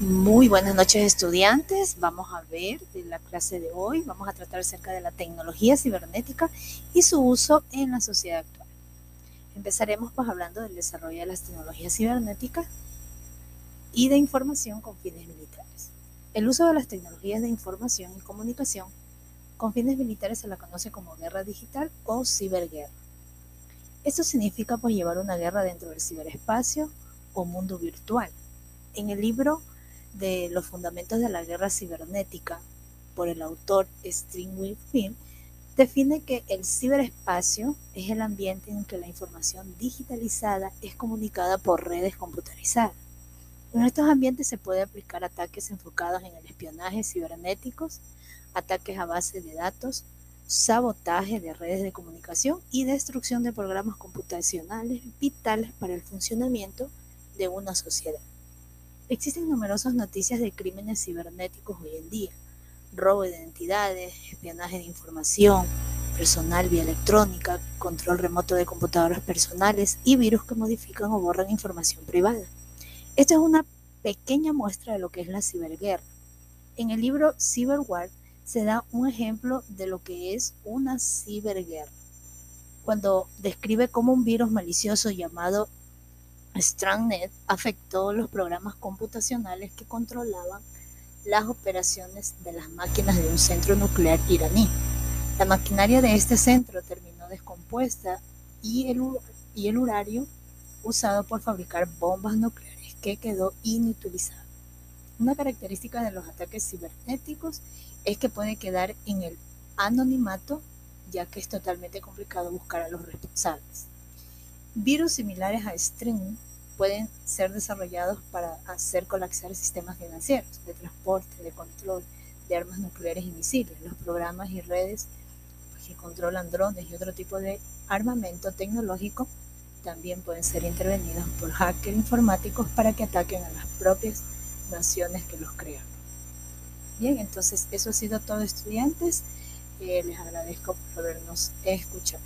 Muy buenas noches estudiantes. Vamos a ver de la clase de hoy, vamos a tratar acerca de la tecnología cibernética y su uso en la sociedad actual. Empezaremos pues hablando del desarrollo de las tecnologías cibernéticas y de información con fines militares. El uso de las tecnologías de información y comunicación con fines militares se la conoce como guerra digital o ciberguerra. Esto significa pues llevar una guerra dentro del ciberespacio o mundo virtual. En el libro de los fundamentos de la guerra cibernética por el autor Stringwell Film, define que el ciberespacio es el ambiente en que la información digitalizada es comunicada por redes computarizadas. En estos ambientes se puede aplicar ataques enfocados en el espionaje cibernéticos, ataques a base de datos, sabotaje de redes de comunicación y destrucción de programas computacionales vitales para el funcionamiento de una sociedad. Existen numerosas noticias de crímenes cibernéticos hoy en día. Robo de identidades, espionaje de información, personal vía electrónica, control remoto de computadoras personales y virus que modifican o borran información privada. Esta es una pequeña muestra de lo que es la ciberguerra. En el libro Cyberwar se da un ejemplo de lo que es una ciberguerra, cuando describe cómo un virus malicioso llamado StrangNet afectó los programas computacionales que controlaban las operaciones de las máquinas de un centro nuclear iraní. La maquinaria de este centro terminó descompuesta y el, y usado por fabricar bombas nucleares que quedó inutilizado. Una característica de los ataques cibernéticos es que puede quedar en el anonimato ya que es totalmente complicado buscar a los responsables. Virus similares a String pueden ser desarrollados para hacer colapsar sistemas financieros, de transporte, de control de armas nucleares y misiles, los programas y redes que controlan drones y otro tipo de armamento tecnológico también pueden ser intervenidos por hackers informáticos para que ataquen a las propias naciones que los crean. Bien, entonces eso ha sido todo estudiantes. Eh, les agradezco por habernos escuchado.